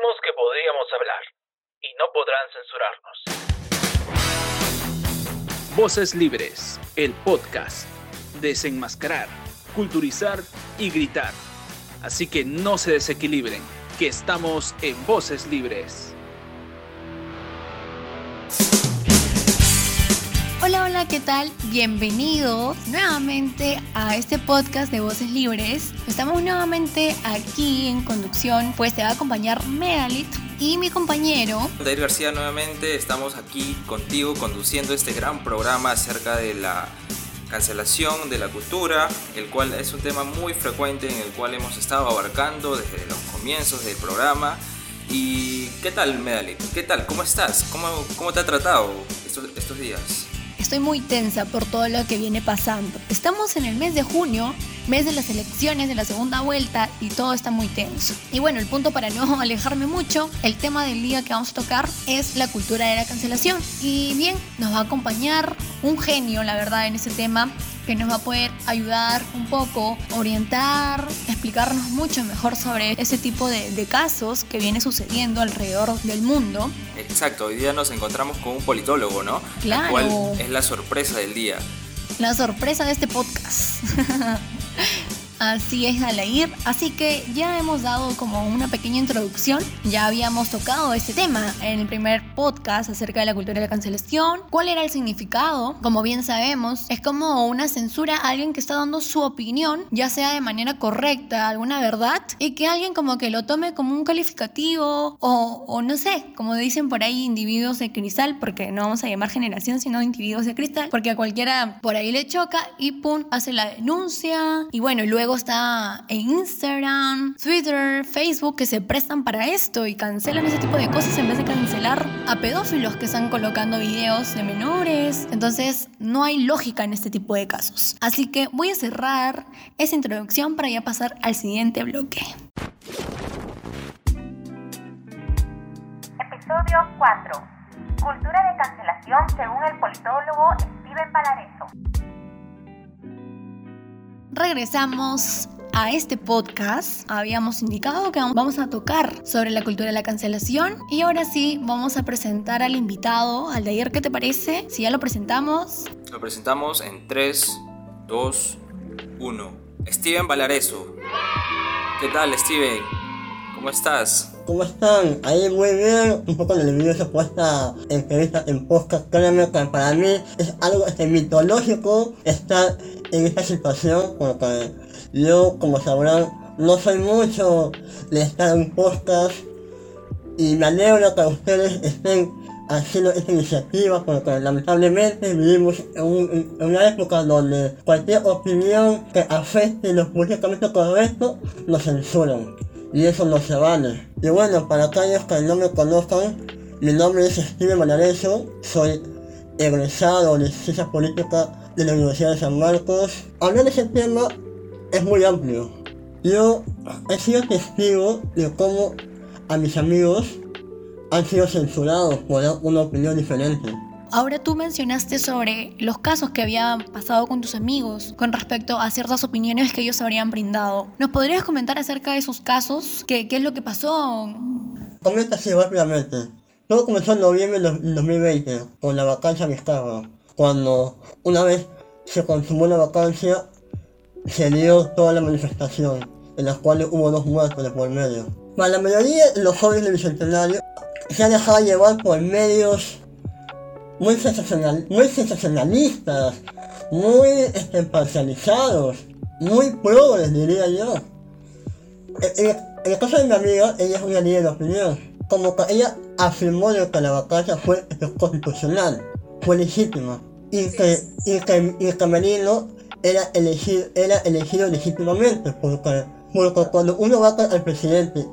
Que podíamos hablar y no podrán censurarnos. Voces Libres, el podcast. Desenmascarar, culturizar y gritar. Así que no se desequilibren, que estamos en Voces Libres. Hola, ¿qué tal? Bienvenidos nuevamente a este podcast de Voces Libres. Estamos nuevamente aquí en conducción, pues te va a acompañar Medalit y mi compañero. David García nuevamente, estamos aquí contigo conduciendo este gran programa acerca de la cancelación de la cultura, el cual es un tema muy frecuente en el cual hemos estado abarcando desde los comienzos del programa. ¿Y qué tal, Medalit? ¿Qué tal? ¿Cómo estás? ¿Cómo, cómo te ha tratado estos, estos días? Estoy muy tensa por todo lo que viene pasando. Estamos en el mes de junio, mes de las elecciones de la segunda vuelta y todo está muy tenso. Y bueno, el punto para no alejarme mucho, el tema del día que vamos a tocar es la cultura de la cancelación. Y bien, nos va a acompañar un genio, la verdad, en ese tema que nos va a poder ayudar un poco, orientar, explicarnos mucho mejor sobre ese tipo de, de, casos que viene sucediendo alrededor del mundo. Exacto, hoy día nos encontramos con un politólogo, ¿no? Claro. La cual es la sorpresa del día. La sorpresa de este podcast. Así es, Alair. Así que ya hemos dado como una pequeña introducción. Ya habíamos tocado este tema en el primer podcast acerca de la cultura de la cancelación. ¿Cuál era el significado? Como bien sabemos, es como una censura a alguien que está dando su opinión, ya sea de manera correcta, alguna verdad, y que alguien como que lo tome como un calificativo o, o no sé, como dicen por ahí, individuos de cristal, porque no vamos a llamar generación, sino individuos de cristal, porque a cualquiera por ahí le choca y pum, hace la denuncia. Y bueno, luego está en Instagram, Twitter, Facebook que se prestan para esto y cancelan ese tipo de cosas en vez de cancelar a pedófilos que están colocando videos de menores. Entonces no hay lógica en este tipo de casos. Así que voy a cerrar esa introducción para ya pasar al siguiente bloque. Episodio 4. Cultura de cancelación según el politólogo Steven Palareso regresamos a este podcast. Habíamos indicado que vamos a tocar sobre la cultura de la cancelación y ahora sí vamos a presentar al invitado, al de ayer, ¿qué te parece? Si ya lo presentamos. Lo presentamos en 3, 2, 1. Steven Valareso. ¿Qué tal, Steven? ¿Cómo estás? ¿Cómo están? Ahí muy bien, un poco nervioso por esta entrevista en podcast. Créanme que para mí es algo este, mitológico estar en esta situación porque yo, como sabrán, no soy mucho de estar en podcast y me alegro que ustedes estén haciendo esta iniciativa porque lamentablemente vivimos en, un, en, una época donde cualquier opinión que afecte lo políticamente correcto nos censuran y eso no se vale. Y bueno, para aquellos que no me conozcan, mi nombre es Steven Malareso, soy egresado de Ciencias Políticas de la Universidad de San Marcos. Hablar de ese tema es muy amplio. Yo he sido testigo de cómo a mis amigos han sido censurados por una opinión diferente. Ahora tú mencionaste sobre los casos que habían pasado con tus amigos con respecto a ciertas opiniones que ellos habrían brindado. ¿Nos podrías comentar acerca de esos casos? ¿Qué, qué es lo que pasó? Comenta así rápidamente. Todo comenzó en noviembre del 2020 con la vacancia de cuando una vez se consumó la vacancia se dio toda la manifestación, en las cuales hubo dos muertos de por medio. Para la mayoría de los jóvenes del Bicentenario se han dejado llevar por medios muy, sensacional, muy sensacionalistas, muy este, parcializados, muy progres diría yo. En, en, el caso de mi amiga, ella es una líder de opinión. Como que ella afirmó que la vacancia fue constitucional, fue legítima. Y que, y que, y que Merino era elegido, era elegido legítimamente, porque, porque cuando uno va al presidente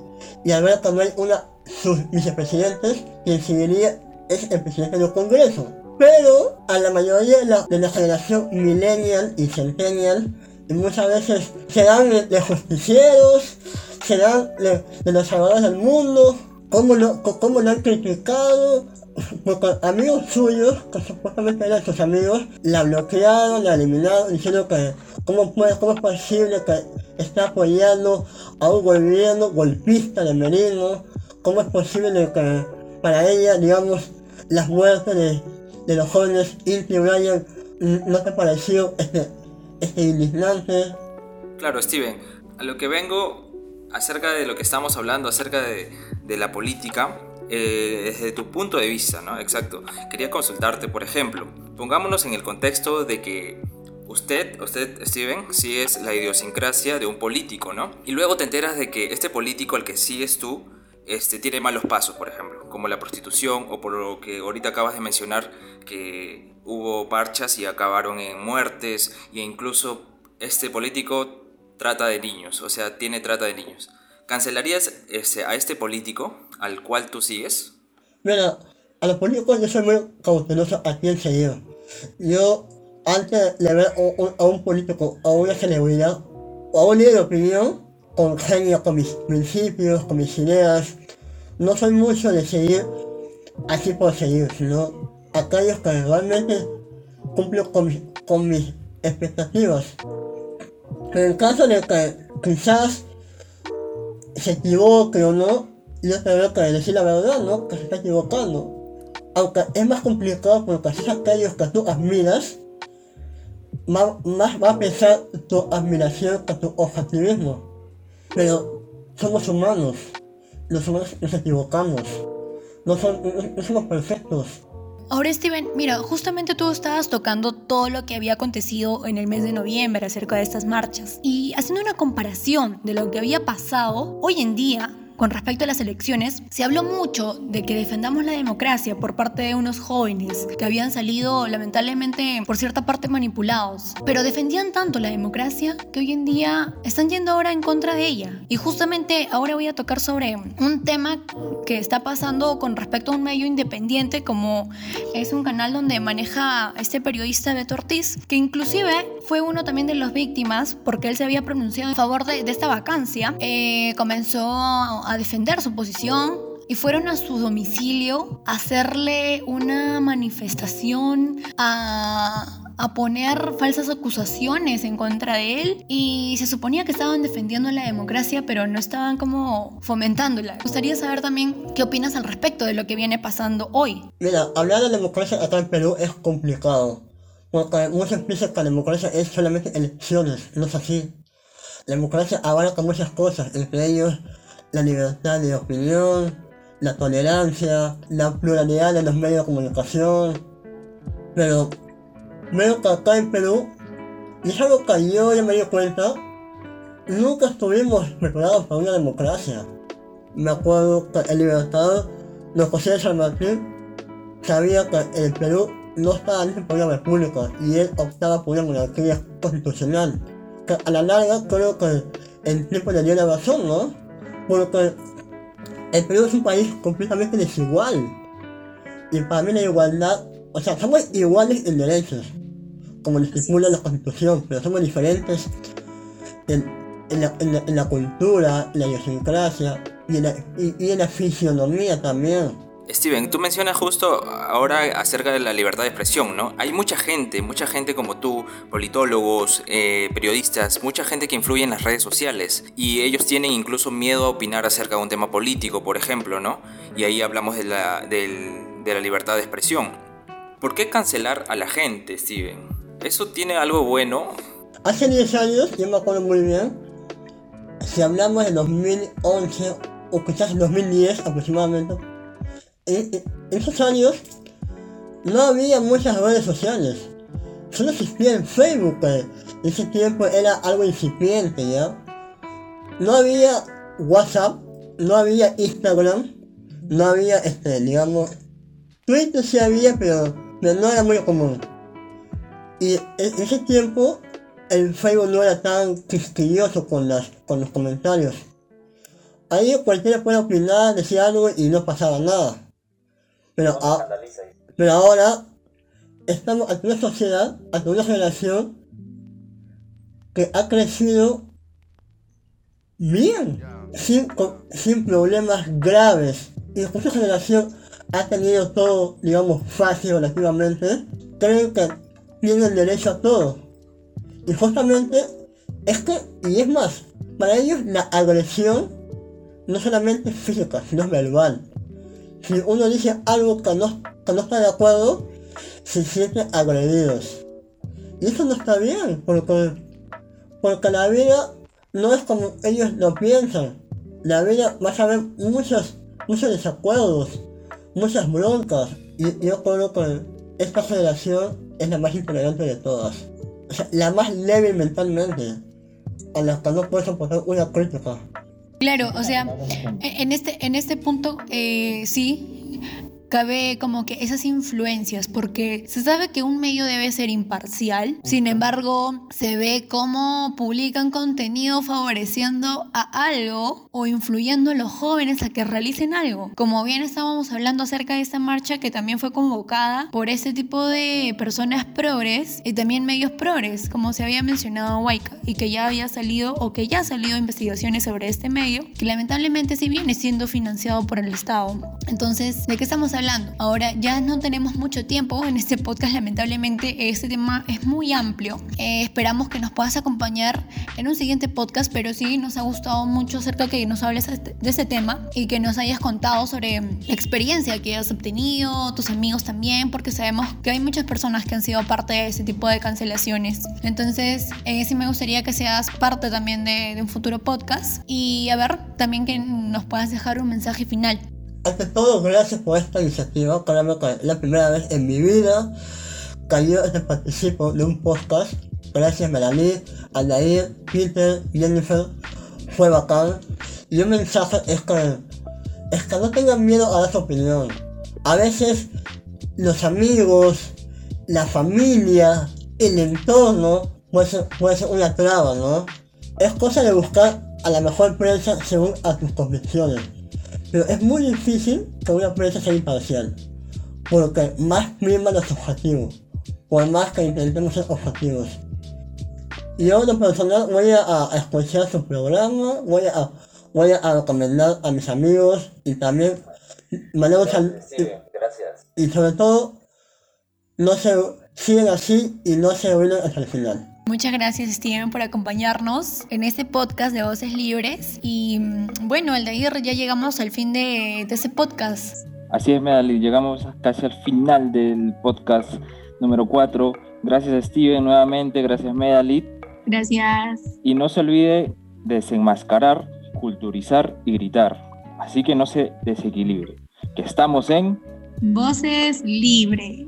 y ver también una sus vicepresidentes, quien seguiría es el presidente del Congreso. Pero a la mayoría de la, de la generación millennial y centennial, muchas veces se dan de, de justicieros, se dan de, de, los salvadores del mundo, cómo lo, cómo lo han criticado, porque amigos suyos, que supuestamente eran sus amigos, la bloquearon, la eliminaron, diciendo que cómo, puede, cómo es posible que está apoyando a un gobierno golpista de Merino, cómo es posible que para ella, digamos, las muertes de, los jóvenes Inti Brian no te pareció este, este indignante. Claro, Steven, a lo que vengo acerca de lo que estamos hablando, acerca de, de la política, eh, desde tu punto de vista, ¿no? Exacto. Quería consultarte, por ejemplo, pongámonos en el contexto de que usted, usted, Steven, sí es la idiosincrasia de un político, ¿no? Y luego te enteras de que este político al que sigues tú, este, tiene malos pasos, por ejemplo, como la prostitución o por lo que ahorita acabas de mencionar, que hubo parchas y acabaron en muertes e incluso este político trata de niños, o sea, tiene trata de niños. ¿Cancelarías este, a este político al cual tú sigues? Mira, a los políticos yo soy muy cauteloso a quién. Yo, antes de ver a un político, a una celebridad, o a un líder de opinión, con genio, con mis principios, con mis ideas, no soy mucho de seguir así por seguir, sino aquellos que realmente cumplen con, con mis expectativas. En el caso de que quizás se equivoque o no, yo tengo que decir la verdad, ¿no? Que se está equivocando. Aunque es más complicado porque si aquellos que tú admiras, más, más va a pesar tu admiración que tu objetivismo. Pero somos humanos, los humanos nos equivocamos, no, son, no somos perfectos. Ahora Steven, mira, justamente tú estabas tocando todo lo que había acontecido en el mes de noviembre acerca de estas marchas. Y haciendo una comparación de lo que había pasado hoy en día con respecto a las elecciones, se habló mucho de que defendamos la democracia por parte de unos jóvenes que habían salido lamentablemente por cierta parte manipulados, pero defendían tanto la democracia que hoy en día están yendo ahora en contra de ella. Y justamente ahora voy a tocar sobre un tema que está pasando con respecto a un medio independiente como es un canal donde maneja este periodista Beto Ortiz, que inclusive fue uno también de las víctimas porque él se había pronunciado en favor de, esta vacancia. Eh, comenzó a defender su posición y fueron a su domicilio a hacerle una manifestación, a, a, poner falsas acusaciones en contra de él y se suponía que estaban defendiendo la democracia pero no estaban como fomentándola. Me gustaría saber también qué opinas al respecto de lo que viene pasando hoy. Mira, hablar de democracia acá en Perú es complicado porque muchos piensan que la democracia es solamente elecciones, no es así. La democracia abarca muchas cosas, entre ellos la libertad de opinión, la tolerancia, la pluralidad de los medios de comunicación. Pero veo que acá en Perú, y es algo que yo ya me di cuenta, nunca estuvimos preparados para una democracia. Me acuerdo que el Libertador, los José de San Martín, sabía que el Perú no estaba listo para una república y él optaba por una monarquía constitucional. Que a la larga creo que el tiempo le dio la razón, ¿no? Porque el Perú es un país completamente desigual. Y para mí la igualdad, o sea, somos iguales en derechos, como lo estipula la Constitución, pero somos diferentes en, en, la, en, la, en la, cultura, en la idiosincrasia y en la, y, y en la fisionomía también. Steven, tú mencionas justo ahora acerca de la libertad de expresión, ¿no? Hay mucha gente, mucha gente como tú, politólogos, eh, periodistas, mucha gente que influye en las redes sociales y ellos tienen incluso miedo a opinar acerca de un tema político, por ejemplo, ¿no? Y ahí hablamos de la, de, de la libertad de expresión. ¿Por qué cancelar a la gente, Steven? ¿Eso tiene algo bueno? Hace 10 años, yo me acuerdo muy bien, si hablamos de 2011 o quizás 2010 aproximadamente, en, en, esos años no había muchas redes sociales. Solo existía en Facebook, en ese tiempo era algo incipiente, ¿ya? No había WhatsApp, no había Instagram, no había, este, digamos, Twitter sí había, pero, pero no era muy común. Y en ese tiempo el Facebook no era tan quisquilloso con, las, con los comentarios. Ahí cualquiera puede opinar, decir algo y no pasaba nada. Pero, a, pero ahora estamos ante una sociedad, ante una generación que ha crecido bien, sin, sin problemas graves. Y esta generación ha tenido todo, digamos, fácil relativamente. Creen que tienen derecho a todo. Y justamente es que, y es más, para ellos la agresión no solamente física, sino verbal. Si uno dice algo que no, está de acuerdo, se sienten agredidos. Y eso no está bien, porque, porque la vida no es como ellos lo piensan. La vida va a haber muchos, muchos desacuerdos, muchas broncas. Y yo creo que esta generación es la más intolerante de todas. O sea, la más débil mentalmente. A la que no puede soportar una crítica. Claro, o sea, e-, en este, en este punto eh, sí cabe como que esas influencias, porque se sabe que un medio debe ser imparcial, sin embargo, se ve cómo publican contenido favoreciendo a algo o influyendo a los jóvenes a que realicen algo. Como bien estábamos hablando acerca de esta marcha que también fue convocada por ese tipo de personas progres y también medios progres, como se había mencionado Waika, y que ya había salido o que ya ha salido investigaciones sobre este medio, que lamentablemente sí viene siendo financiado por el Estado. Entonces, ¿de qué estamos hablando? Ahora ya no tenemos mucho tiempo en este podcast, lamentablemente este tema es muy amplio. Eh, esperamos que nos puedas acompañar en un siguiente podcast, pero sí nos ha gustado mucho acerca que nos hables de este tema y que nos hayas contado sobre la experiencia que has obtenido, tus amigos también, porque sabemos que hay muchas personas que han sido parte de ese tipo de cancelaciones. Entonces, eh, sí me gustaría que seas parte también de un futuro podcast y a ver, también que nos puedas dejar un mensaje final. Ante todo, gracias por esta iniciativa. Créanme que la primera vez en mi vida que yo este participo de un podcast. Gracias Melanie, Anair, Peter, Jennifer. Fue bacán. Y un mensaje es que, es que no tengan miedo a dar su opinión. A veces los amigos, la familia, el entorno puede ser, puede ser una traba, ¿no? Es cosa de buscar a la mejor prensa según a tus convicciones. Pero es muy difícil que una prensa sea imparcial, porque más prima los objetivos, por más que intentemos ser objetivos. Y yo de personal voy a, a escuchar su programa, voy a, voy a recomendar a mis amigos y también y, y sobre todo no se siguen así y no se olviden hasta el final. Muchas gracias Steven por acompañarnos en este podcast de Voces Libres y mm, bueno, Aldair, ya llegamos al fin de, de ese podcast. Así es, Medali, llegamos casi al final del podcast número 4. Gracias Steven nuevamente, gracias Medali. Gracias. Y no se olvide desenmascarar, culturizar y gritar. Así que no se desequilibre. Que estamos en Voces libres.